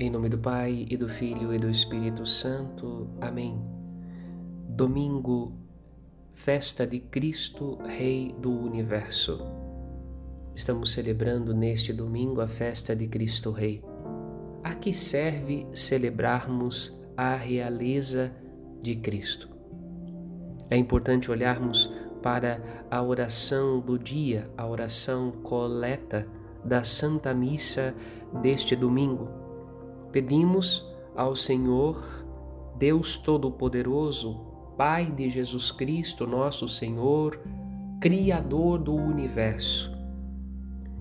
Em nome do Pai e do Filho e do Espírito Santo. Amém. Domingo, festa de Cristo, Rei do Universo. Estamos celebrando neste domingo a festa de Cristo Rei. A que serve celebrarmos a realeza de Cristo? É importante olharmos para a oração do dia, a oração coleta da Santa Missa deste domingo Pedimos ao Senhor, Deus Todo-Poderoso, Pai de Jesus Cristo, nosso Senhor, Criador do universo,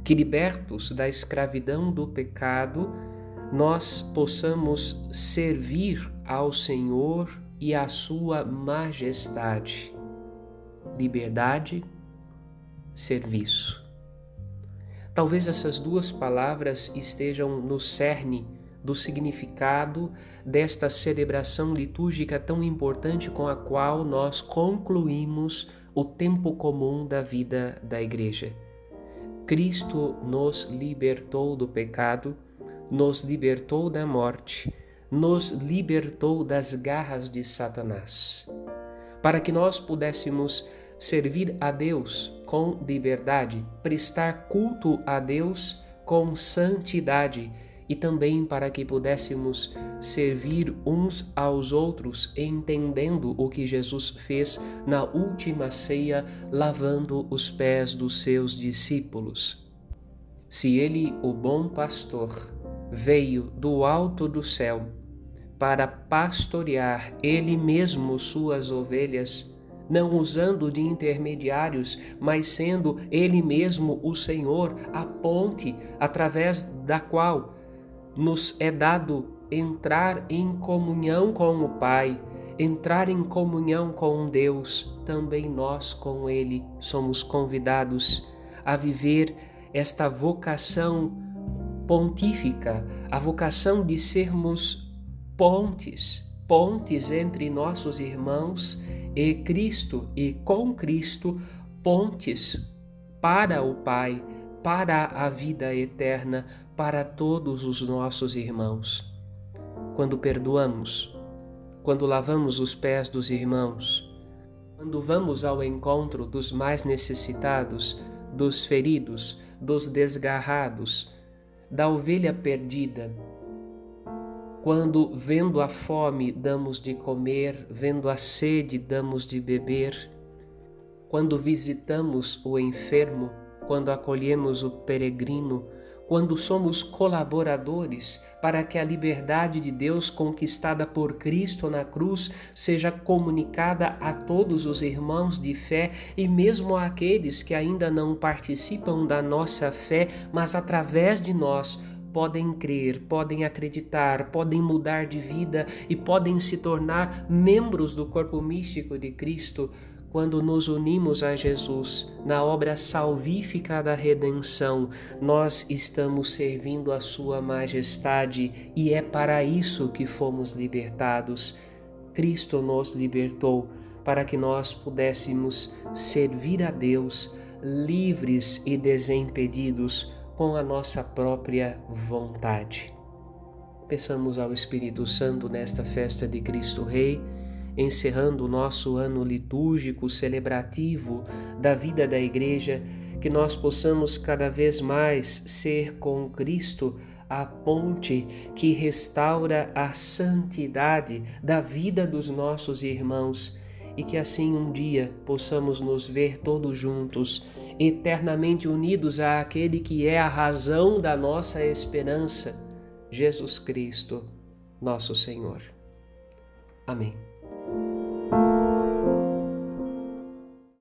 que libertos da escravidão do pecado, nós possamos servir ao Senhor e à Sua majestade. Liberdade, serviço. Talvez essas duas palavras estejam no cerne do significado desta celebração litúrgica tão importante com a qual nós concluímos o tempo comum da vida da Igreja. Cristo nos libertou do pecado, nos libertou da morte, nos libertou das garras de Satanás, para que nós pudéssemos servir a Deus com liberdade, prestar culto a Deus com santidade e também para que pudéssemos servir uns aos outros, entendendo o que Jesus fez na última ceia, lavando os pés dos seus discípulos. Se ele, o bom pastor, veio do alto do céu para pastorear ele mesmo suas ovelhas, não usando de intermediários, mas sendo ele mesmo o Senhor, a ponte através da qual nos é dado entrar em comunhão com o Pai, entrar em comunhão com Deus, também nós com Ele somos convidados a viver esta vocação pontífica, a vocação de sermos pontes, pontes entre nossos irmãos e Cristo e com Cristo, pontes para o Pai para a vida eterna para todos os nossos irmãos. Quando perdoamos, quando lavamos os pés dos irmãos, quando vamos ao encontro dos mais necessitados, dos feridos, dos desgarrados, da ovelha perdida, quando, vendo a fome, damos de comer, vendo a sede, damos de beber, quando visitamos o enfermo, quando acolhemos o peregrino, quando somos colaboradores para que a liberdade de Deus conquistada por Cristo na cruz seja comunicada a todos os irmãos de fé e mesmo àqueles que ainda não participam da nossa fé, mas através de nós podem crer, podem acreditar, podem mudar de vida e podem se tornar membros do corpo místico de Cristo quando nos unimos a Jesus na obra salvífica da redenção, nós estamos servindo a Sua Majestade e é para isso que fomos libertados. Cristo nos libertou para que nós pudéssemos servir a Deus livres e desimpedidos com a nossa própria vontade. Peçamos ao Espírito Santo nesta festa de Cristo Rei encerrando o nosso ano litúrgico celebrativo da vida da Igreja, que nós possamos cada vez mais ser com Cristo a ponte que restaura a santidade da vida dos nossos irmãos e que assim um dia possamos nos ver todos juntos, eternamente unidos àquele que é a razão da nossa esperança, Jesus Cristo, nosso Senhor. Amém.